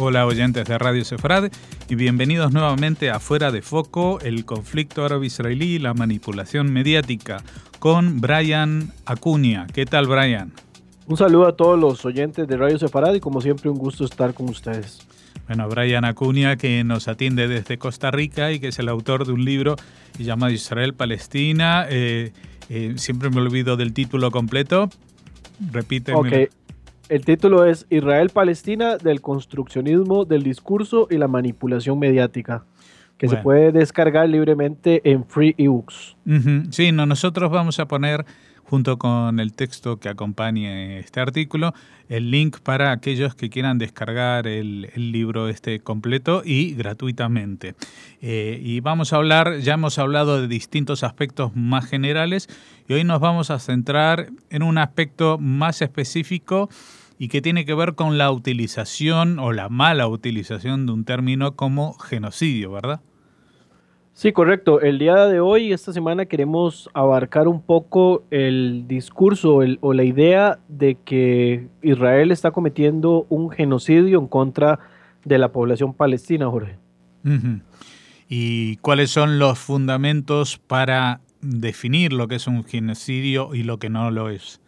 Hola oyentes de Radio Sefrad y bienvenidos nuevamente a Fuera de Foco, el conflicto árabe-israelí y la manipulación mediática con Brian Acuña. ¿Qué tal Brian? Un saludo a todos los oyentes de Radio Sefarad y como siempre un gusto estar con ustedes. Bueno, Brian Acuña que nos atiende desde Costa Rica y que es el autor de un libro llamado Israel-Palestina. Eh, eh, siempre me olvido del título completo. Repíteme. Ok, el título es Israel-Palestina del construccionismo del discurso y la manipulación mediática, que se puede descargar libremente en Free eBooks. Sí, no, nosotros vamos a poner junto con el texto que acompañe este artículo, el link para aquellos que quieran descargar el, libro este completo y gratuitamente. Eh, y vamos a hablar, ya hemos hablado de distintos aspectos más generales y hoy nos vamos a centrar en un aspecto más específico y que tiene que ver con la utilización o la mala utilización de un término como genocidio, ¿verdad? Sí, correcto. El día de hoy, esta semana, queremos abarcar un poco el discurso o la idea de que Israel está cometiendo un genocidio en contra de la población palestina, Jorge. ¿Y cuáles son los fundamentos para definir lo que es un genocidio y lo que no lo es?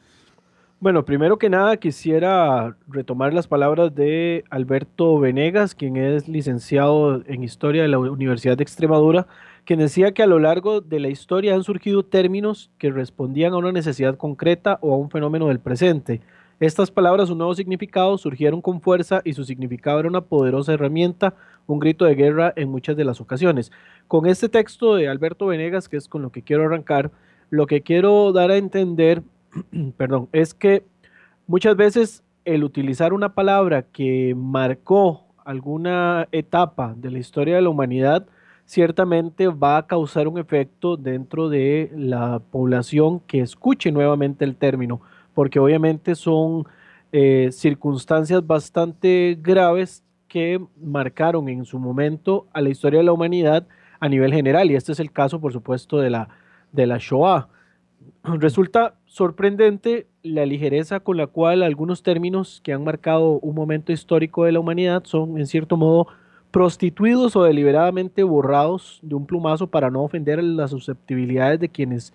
Bueno, primero que nada quisiera retomar las palabras de Alberto Venegas, quien es licenciado en Historia de la Universidad de Extremadura, quien decía que a lo largo de la historia han surgido términos que respondían a una necesidad concreta o a un fenómeno del presente. Estas palabras, un nuevo significado, surgieron con fuerza y su significado era una poderosa herramienta, un grito de guerra en muchas de las ocasiones. Con este texto de Alberto Venegas, que es con lo que quiero arrancar, lo que quiero dar a entender perdón, es que muchas veces el utilizar una palabra que marcó alguna etapa de la historia de la humanidad, ciertamente va a causar un efecto dentro de la población que escuche nuevamente el término, porque obviamente son eh, circunstancias bastante graves que marcaron en su momento a la historia de la humanidad a nivel general, y este es el caso, por supuesto, de la, de la Shoah. Resulta sorprendente la ligereza con la cual algunos términos que han marcado un momento histórico de la humanidad son en cierto modo prostituidos o deliberadamente borrados de un plumazo para no ofender las susceptibilidades de quienes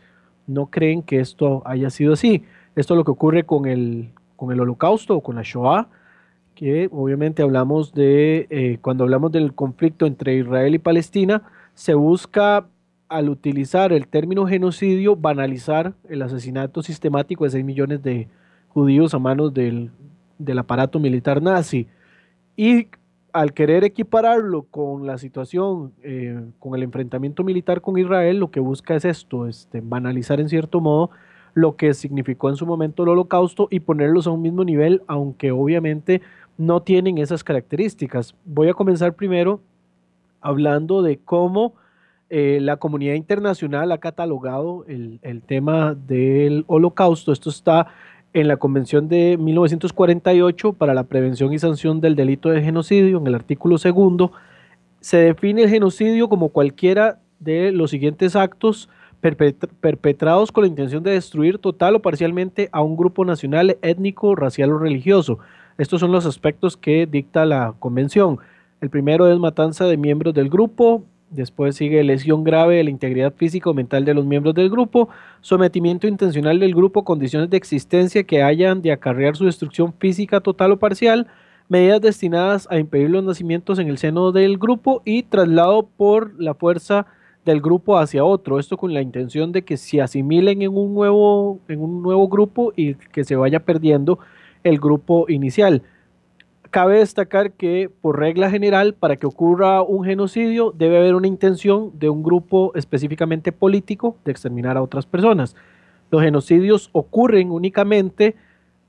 no creen que esto haya sido así. Esto es lo que ocurre con el, con el holocausto o con la Shoah, que obviamente hablamos de, eh, cuando hablamos del conflicto entre Israel y Palestina, se busca al utilizar el término genocidio, banalizar el asesinato sistemático de 6 millones de judíos a manos del, aparato militar nazi. Y al querer equipararlo con la situación, eh, con el enfrentamiento militar con Israel, lo que busca es esto, este, banalizar en cierto modo lo que significó en su momento el holocausto y ponerlos a un mismo nivel, aunque obviamente no tienen esas características. Voy a comenzar primero hablando de cómo eh, la comunidad internacional ha catalogado el, tema del holocausto. Esto está en la Convención de 1948 para la prevención y sanción del delito de genocidio, en el artículo segundo, se define el genocidio como cualquiera de los siguientes actos perpetrados con la intención de destruir total o parcialmente a un grupo nacional, étnico, racial o religioso. Estos son los aspectos que dicta la convención. El primero es matanza de miembros del grupo, Después sigue lesión grave de la integridad física o mental de los miembros del grupo, sometimiento intencional del grupo, condiciones de existencia que hayan de acarrear su destrucción física total o parcial, medidas destinadas a impedir los nacimientos en el seno del grupo y traslado por la fuerza del grupo hacia otro. Esto con la intención de que se asimilen en un nuevo, en un nuevo grupo y que se vaya perdiendo el grupo inicial. Cabe destacar que, por regla general, para que ocurra un genocidio debe haber una intención de un grupo específicamente político de exterminar a otras personas. Los genocidios ocurren únicamente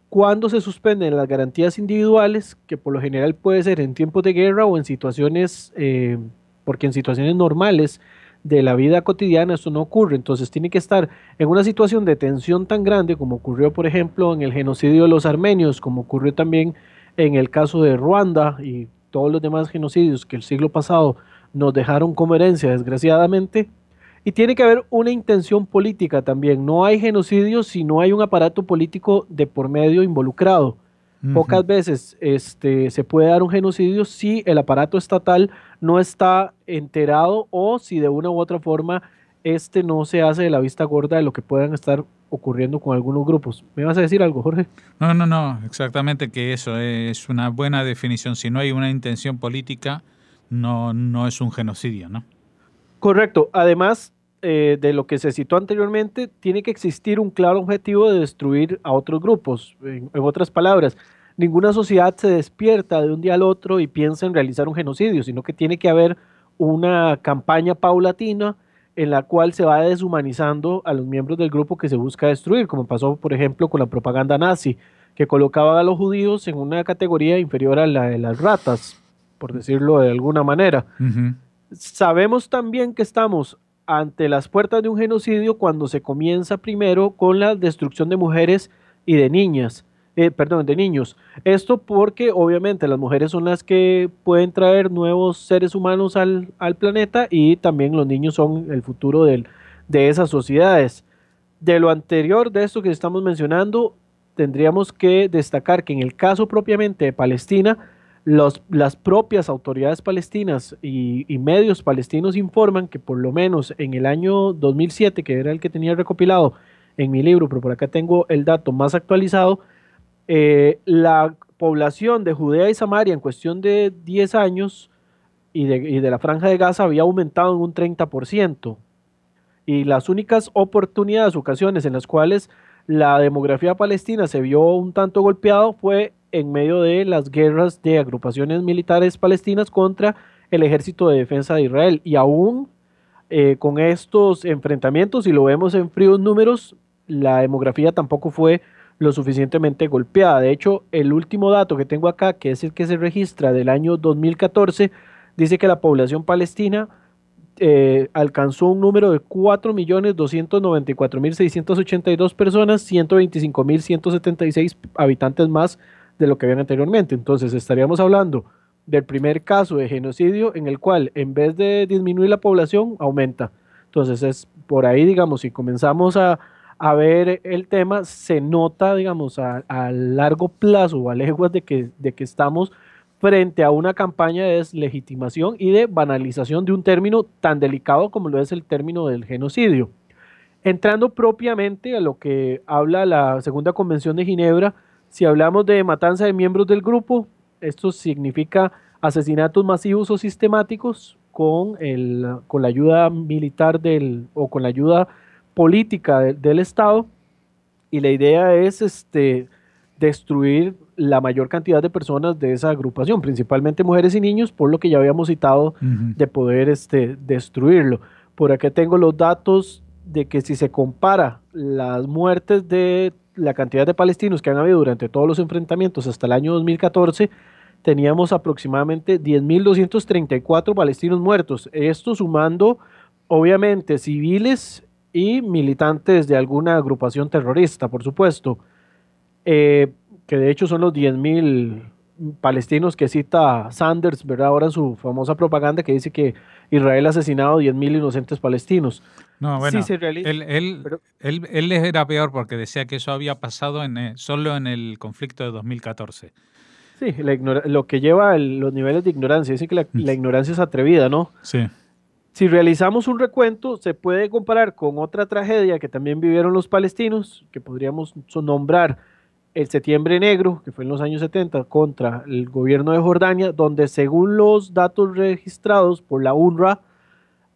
cuando se suspenden las garantías individuales, que por lo general puede ser en tiempos de guerra o en situaciones, eh, porque en situaciones normales de la vida cotidiana esto no ocurre. Entonces tiene que estar en una situación de tensión tan grande como ocurrió, por ejemplo, en el genocidio de los armenios, como ocurrió también en el caso de Ruanda y todos los demás genocidios que el siglo pasado nos dejaron como herencia, desgraciadamente, y tiene que haber una intención política también. No hay genocidio si no hay un aparato político de por medio involucrado. Pocas veces este, se puede dar un genocidio si el aparato estatal no está enterado o si de una u otra forma este no se hace de la vista gorda de lo que puedan estar ocurriendo con algunos grupos. ¿Me vas a decir algo, Jorge? No, no, no, exactamente que eso es una buena definición. Si no hay una intención política, no, no es un genocidio, ¿no? Correcto. Además eh, de lo que se citó anteriormente, tiene que existir un claro objetivo de destruir a otros grupos. En, en otras palabras, ninguna sociedad se despierta de un día al otro y piensa en realizar un genocidio, sino que tiene que haber una campaña paulatina en la cual se va deshumanizando a los miembros del grupo que se busca destruir, como pasó, por ejemplo, con la propaganda nazi, que colocaba a los judíos en una categoría inferior a la de las ratas, por decirlo de alguna manera. Sabemos también que estamos ante las puertas de un genocidio cuando se comienza primero con la destrucción de mujeres y de niñas. Eh, perdón, de niños. Esto porque obviamente las mujeres son las que pueden traer nuevos seres humanos al, planeta y también los niños son el futuro de esas sociedades. De lo anterior, de esto que estamos mencionando, tendríamos que destacar que en el caso propiamente de Palestina, las propias autoridades palestinas y, y, medios palestinos informan que por lo menos en el año 2007, que era el que tenía recopilado en mi libro, pero por acá tengo el dato más actualizado, eh, la población de Judea y Samaria en cuestión de 10 años y de, la franja de Gaza había aumentado en un 30%. Y las únicas oportunidades, ocasiones en las cuales la demografía palestina se vio un tanto golpeado fue en medio de las guerras de agrupaciones militares palestinas contra el ejército de defensa de Israel. Y aún eh, con estos enfrentamientos, y lo vemos en fríos números, la demografía tampoco fue lo suficientemente golpeada. De hecho, el último dato que tengo acá, que es el que se registra del año 2014, dice que la población palestina eh, alcanzó un número de 4.294.682 personas, 125.176 habitantes más de lo que habían anteriormente. Entonces estaríamos hablando del primer caso de genocidio en el cual en vez de disminuir la población, aumenta. Entonces es por ahí, digamos, si comenzamos a, a ver el tema, se nota, digamos, a, largo plazo o a leguas de que, estamos frente a una campaña de deslegitimación y de banalización de un término tan delicado como lo es el término del genocidio. Entrando propiamente a lo que habla la Segunda Convención de Ginebra, si hablamos de matanza de miembros del grupo, esto significa asesinatos masivos o sistemáticos con, el, con la ayuda militar del, o con la ayuda política del Estado y la idea es este, destruir la mayor cantidad de personas de esa agrupación, principalmente mujeres y niños, por lo que ya habíamos citado de poder este, destruirlo. Por aquí tengo los datos de que si se compara las muertes de la cantidad de palestinos que han habido durante todos los enfrentamientos hasta el año 2014, teníamos aproximadamente 10.234 palestinos muertos. Esto sumando, obviamente, civiles y militantes de alguna agrupación terrorista, por supuesto, eh, que de hecho son los 10.000 palestinos que cita Sanders, ¿verdad? Ahora en su famosa propaganda que dice que Israel ha asesinado 10.000 inocentes palestinos. No, bueno, él, él, él, era peor porque decía que eso había pasado en, eh, solo en el conflicto de 2014. Sí, lo que lleva los niveles de ignorancia. Dice que la, la ignorancia es atrevida, ¿no? Sí. Si realizamos un recuento, se puede comparar con otra tragedia que también vivieron los palestinos, que podríamos nombrar el Septiembre Negro, que fue en los años 70, contra el gobierno de Jordania, donde según los datos registrados por la UNRWA,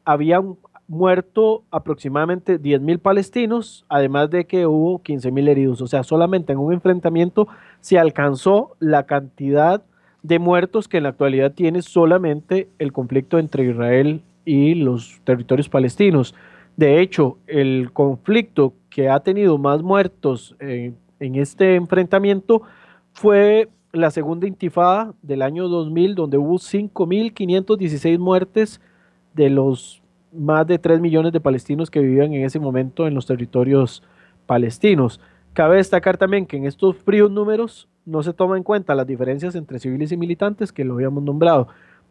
habían muerto aproximadamente 10.000 palestinos, además de que hubo 15.000 heridos. O sea, solamente en un enfrentamiento se alcanzó la cantidad de muertos que en la actualidad tiene solamente el conflicto entre Israel y los territorios palestinos. De hecho, el conflicto que ha tenido más muertos en este enfrentamiento fue la segunda intifada del año 2000, donde hubo 5.516 muertes de los más de 3 millones de palestinos que vivían en ese momento en los territorios palestinos. Cabe destacar también que en estos fríos números no se toma en cuenta las diferencias entre civiles y militantes, que lo habíamos nombrado.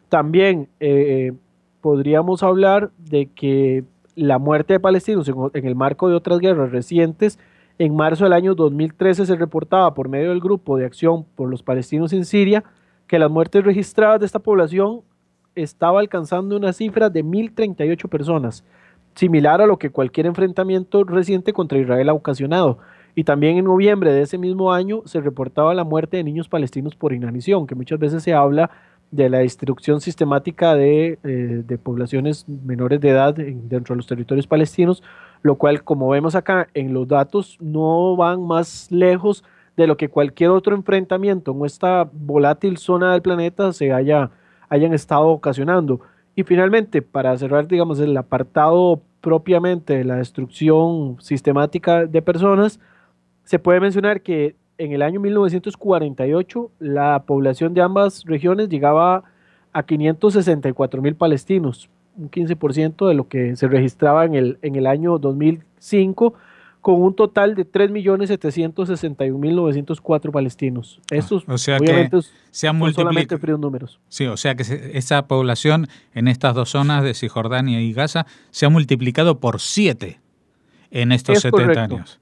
También eh, podríamos hablar de que la muerte de palestinos en, el marco de otras guerras recientes En marzo del año 2013 se reportaba por medio del Grupo de Acción por los Palestinos en Siria que las muertes registradas de esta población estaba alcanzando una cifra de 1.038 personas, similar a lo que cualquier enfrentamiento reciente contra Israel ha ocasionado. Y también en noviembre de ese mismo año se reportaba la muerte de niños palestinos por inanición, que muchas veces se habla de la destrucción sistemática de, eh, poblaciones menores de edad dentro de los territorios palestinos lo cual como vemos acá en los datos no van más lejos de lo que cualquier otro enfrentamiento en esta volátil zona del planeta se haya, hayan estado ocasionando. Y finalmente, para cerrar, digamos, el apartado propiamente de la destrucción sistemática de personas, se puede mencionar que en el año 1948 la población de ambas regiones llegaba a 564 mil palestinos, un 15% de lo que se registraba en el, en el año 2005, con un total de 3.761.904 palestinos. Ah, Estos, o sea obviamente, que se han solamente fríos números. Sí, o sea que esa población en estas dos zonas de Cisjordania y Gaza se ha multiplicado por 7 en estos 70 años.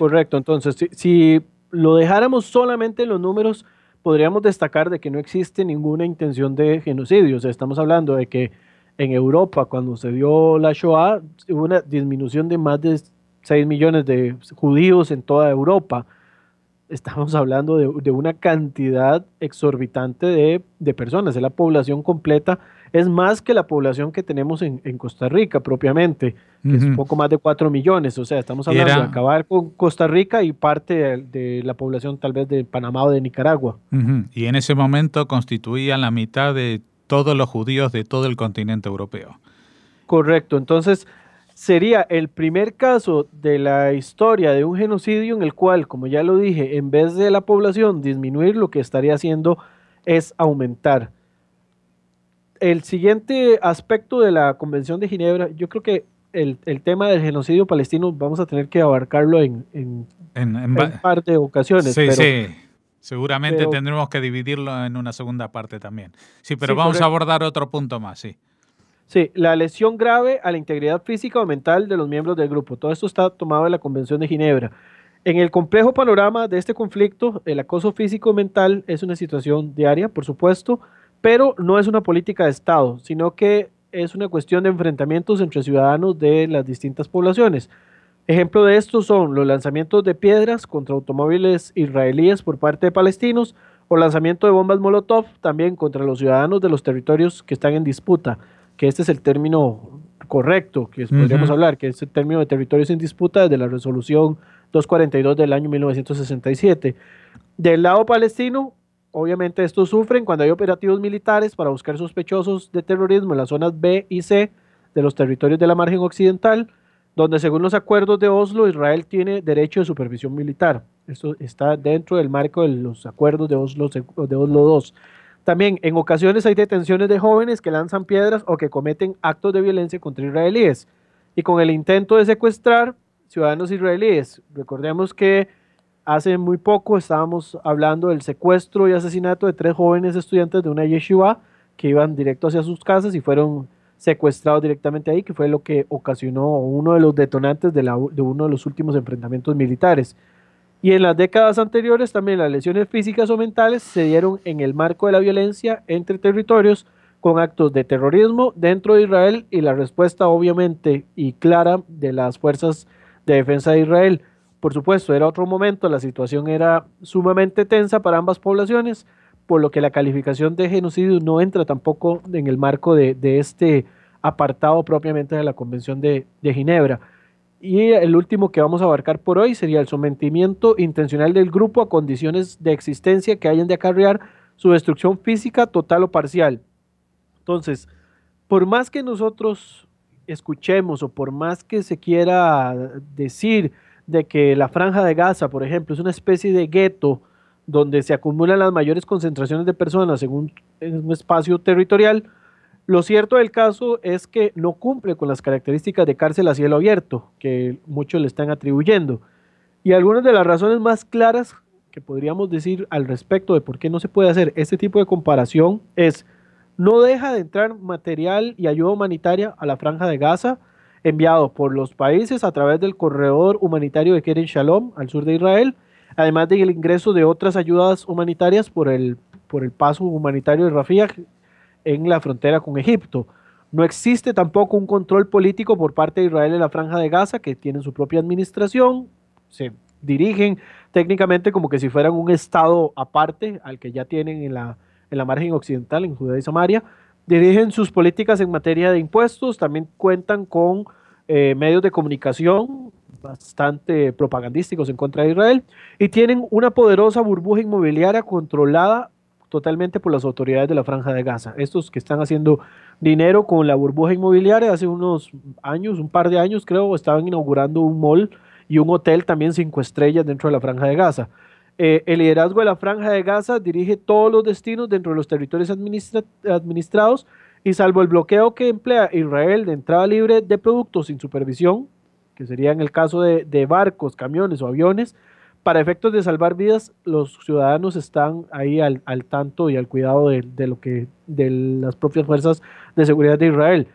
Correcto, entonces, si, si lo dejáramos solamente en los números, podríamos destacar de que no existe ninguna intención de genocidio. O sea, estamos hablando de que en Europa, cuando se dio la Shoah, hubo una disminución de más de 6 millones de judíos en toda Europa. Estamos hablando de, una cantidad exorbitante de, personas. Es la población completa, es más que la población que tenemos en, Costa Rica propiamente, que es un poco más de 4 millones. O sea, estamos hablando de acabar con Costa Rica y parte de, la población tal vez de Panamá o de Nicaragua. Y en ese momento constituían la mitad de todos los judíos de todo el continente europeo. Correcto, entonces sería el primer caso de la historia de un genocidio en el cual, como ya lo dije, en vez de la población disminuir, lo que estaría haciendo es aumentar. El siguiente aspecto de la Convención de Ginebra, yo creo que el, tema del genocidio palestino vamos a tener que abarcarlo en, en, en, par de ocasiones. Sí, sí. Seguramente tendremos que dividirlo en una segunda parte también. Sí, pero vamos a abordar otro punto más, sí. Sí, la lesión grave a la integridad física o mental de los miembros del grupo. Todo esto está tomado de la Convención de Ginebra. En el complejo panorama de este conflicto, el acoso físico mental es una situación diaria, por supuesto, pero no es una política de Estado, sino que es una cuestión de enfrentamientos entre ciudadanos de las distintas poblaciones. Ejemplo de esto son los lanzamientos de piedras contra automóviles israelíes por parte de palestinos o lanzamiento de bombas Molotov también contra los ciudadanos de los territorios que están en disputa, que este es el término correcto que podríamos hablar, que es el término de territorios en disputa desde la resolución 242 del año 1967. Del lado palestino, obviamente estos sufren cuando hay operativos militares para buscar sospechosos de terrorismo en las zonas B y C de los territorios de la margen occidental, donde según los acuerdos de Oslo, Israel tiene derecho de supervisión militar. Esto está dentro del marco de los acuerdos de Oslo, de Oslo II. También en ocasiones hay detenciones de jóvenes que lanzan piedras o que cometen actos de violencia contra israelíes. Y con el intento de secuestrar ciudadanos israelíes. Recordemos que hace muy poco estábamos hablando del secuestro y asesinato de tres jóvenes estudiantes de una yeshiva que iban directo hacia sus casas y fueron secuestrado directamente ahí, que fue lo que ocasionó uno de los detonantes de, de uno de los últimos enfrentamientos militares. Y en las décadas anteriores también las lesiones físicas o mentales se dieron en el marco de la violencia entre territorios con actos de terrorismo dentro de Israel y la respuesta obviamente y clara de las fuerzas de defensa de Israel. Por supuesto, era otro momento, la situación era sumamente tensa para ambas poblaciones, por lo que la calificación de genocidio no entra tampoco en el marco de, este apartado propiamente de la Convención de, Ginebra. Y el último que vamos a abarcar por hoy sería el sometimiento intencional del grupo a condiciones de existencia que hayan de acarrear su destrucción física total o parcial. Entonces, por más que nosotros escuchemos o por más que se quiera decir de que la franja de Gaza, por ejemplo, es una especie de gueto donde se acumulan las mayores concentraciones de personas en un, espacio territorial, lo cierto del caso es que no cumple con las características de cárcel a cielo abierto que muchos le están atribuyendo. Y algunas de las razones más claras que podríamos decir al respecto de por qué no se puede hacer este tipo de comparación es no deja de entrar material y ayuda humanitaria a la franja de Gaza, enviado por los países a través del corredor humanitario de Keren Shalom al sur de Israel, además del ingreso de otras ayudas humanitarias por el, por el paso humanitario de Rafah en la frontera con Egipto. No existe tampoco un control político por parte de Israel en la franja de Gaza, que tiene su propia administración, se dirigen técnicamente como que si fueran un estado aparte al que ya tienen en la, en la margen occidental, en Judea y Samaria. Dirigen sus políticas en materia de impuestos, también cuentan con eh, medios de comunicación bastante propagandísticos en contra de Israel y tienen una poderosa burbuja inmobiliaria controlada totalmente por las autoridades de la Franja de Gaza. Estos que están haciendo dinero con la burbuja inmobiliaria, hace unos años, un par de años creo, estaban inaugurando un mall y un hotel también cinco estrellas dentro de la Franja de Gaza. Eh, el liderazgo de la Franja de Gaza dirige todos los destinos dentro de los territorios administrados y salvo el bloqueo que emplea Israel de entrada libre de productos sin supervisión, que sería en el caso de barcos, camiones o aviones, para efectos de salvar vidas, los ciudadanos están ahí al, tanto y al cuidado de, lo que, de las propias fuerzas de seguridad de Israel.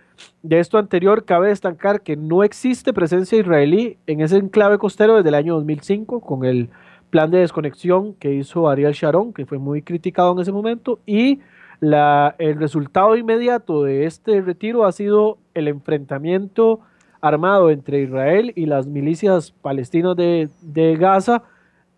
De esto anterior, cabe destacar que no existe presencia israelí en ese enclave costero desde el año 2005, con el plan de desconexión que hizo Ariel Sharon, que fue muy criticado en ese momento, y la, el resultado inmediato de este retiro ha sido el enfrentamiento armado entre Israel y las milicias palestinas de, de Gaza,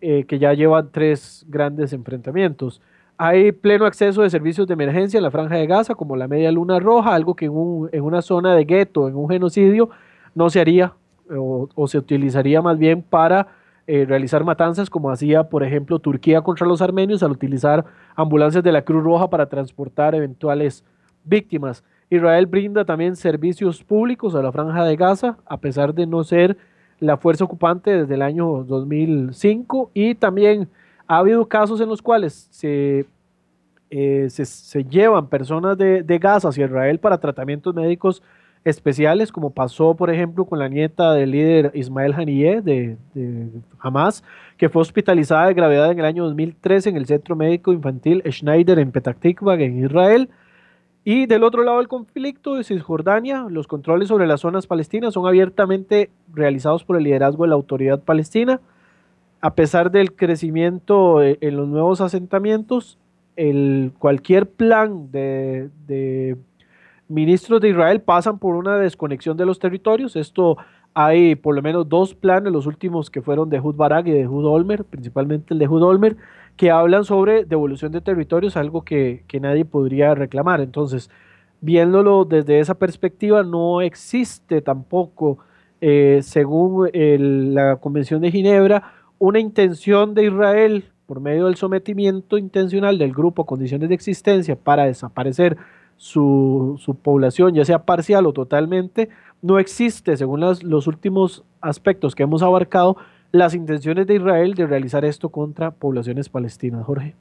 eh, que ya llevan tres grandes enfrentamientos. Hay pleno acceso de servicios de emergencia en la franja de Gaza, como la Media Luna Roja, algo que en, una zona de gueto, en un genocidio, no se haría o, se utilizaría más bien para eh, realizar matanzas, como hacía, por ejemplo, Turquía contra los armenios, al utilizar ambulancias de la Cruz Roja para transportar eventuales víctimas. Israel brinda también servicios públicos a la franja de Gaza, a pesar de no ser la fuerza ocupante desde el año 2005 y también ha habido casos en los cuales se, eh, se, llevan personas de, de, Gaza hacia Israel para tratamientos médicos especiales, como pasó, por ejemplo, con la nieta del líder Ismael Haniyeh de, Hamas, que fue hospitalizada de gravedad en el año 2013 en el Centro Médico Infantil Schneider en Petah Tikva, en Israel. Y del otro lado del conflicto de Cisjordania, los controles sobre las zonas palestinas son abiertamente realizados por el liderazgo de la autoridad palestina. A pesar del crecimiento en los nuevos asentamientos, el, cualquier plan de, ministros de Israel pasan por una desconexión de los territorios. Esto hay por lo menos dos planes, los últimos que fueron de Hud Barak y de Hud Olmer, principalmente el de Hud Olmer, que hablan sobre devolución de territorios, algo que, nadie podría reclamar. Entonces, viéndolo desde esa perspectiva, no existe tampoco, eh, según la Convención de Ginebra, una intención de Israel por medio del sometimiento intencional del grupo a condiciones de existencia para desaparecer su, población, ya sea parcial o totalmente, no existe, según los últimos aspectos que hemos abarcado, las intenciones de Israel de realizar esto contra poblaciones palestinas, Jorge.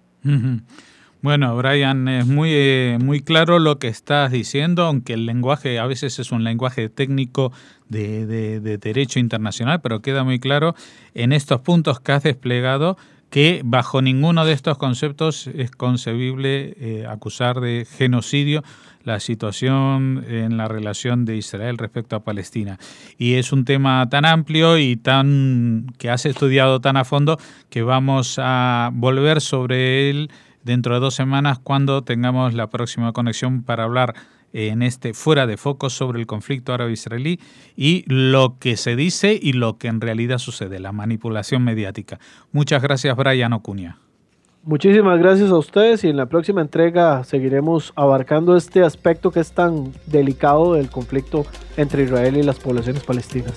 Bueno, Brian, es muy, eh, muy claro lo que estás diciendo, aunque el lenguaje a veces es un lenguaje técnico de, de, derecho internacional, pero queda muy claro en estos puntos que has desplegado que bajo ninguno de estos conceptos es concebible eh, acusar de genocidio la situación en la relación de Israel respecto a Palestina. Y es un tema tan amplio y tan que has estudiado tan a fondo que vamos a volver sobre él dentro de dos semanas cuando tengamos la próxima conexión para hablar en este fuera de foco sobre el conflicto árabe-israelí y lo que se dice y lo que en realidad sucede, la manipulación mediática. Muchas gracias, Brian Ocuña. Muchísimas gracias a ustedes y en la próxima entrega seguiremos abarcando este aspecto que es tan delicado del conflicto entre Israel y las poblaciones palestinas.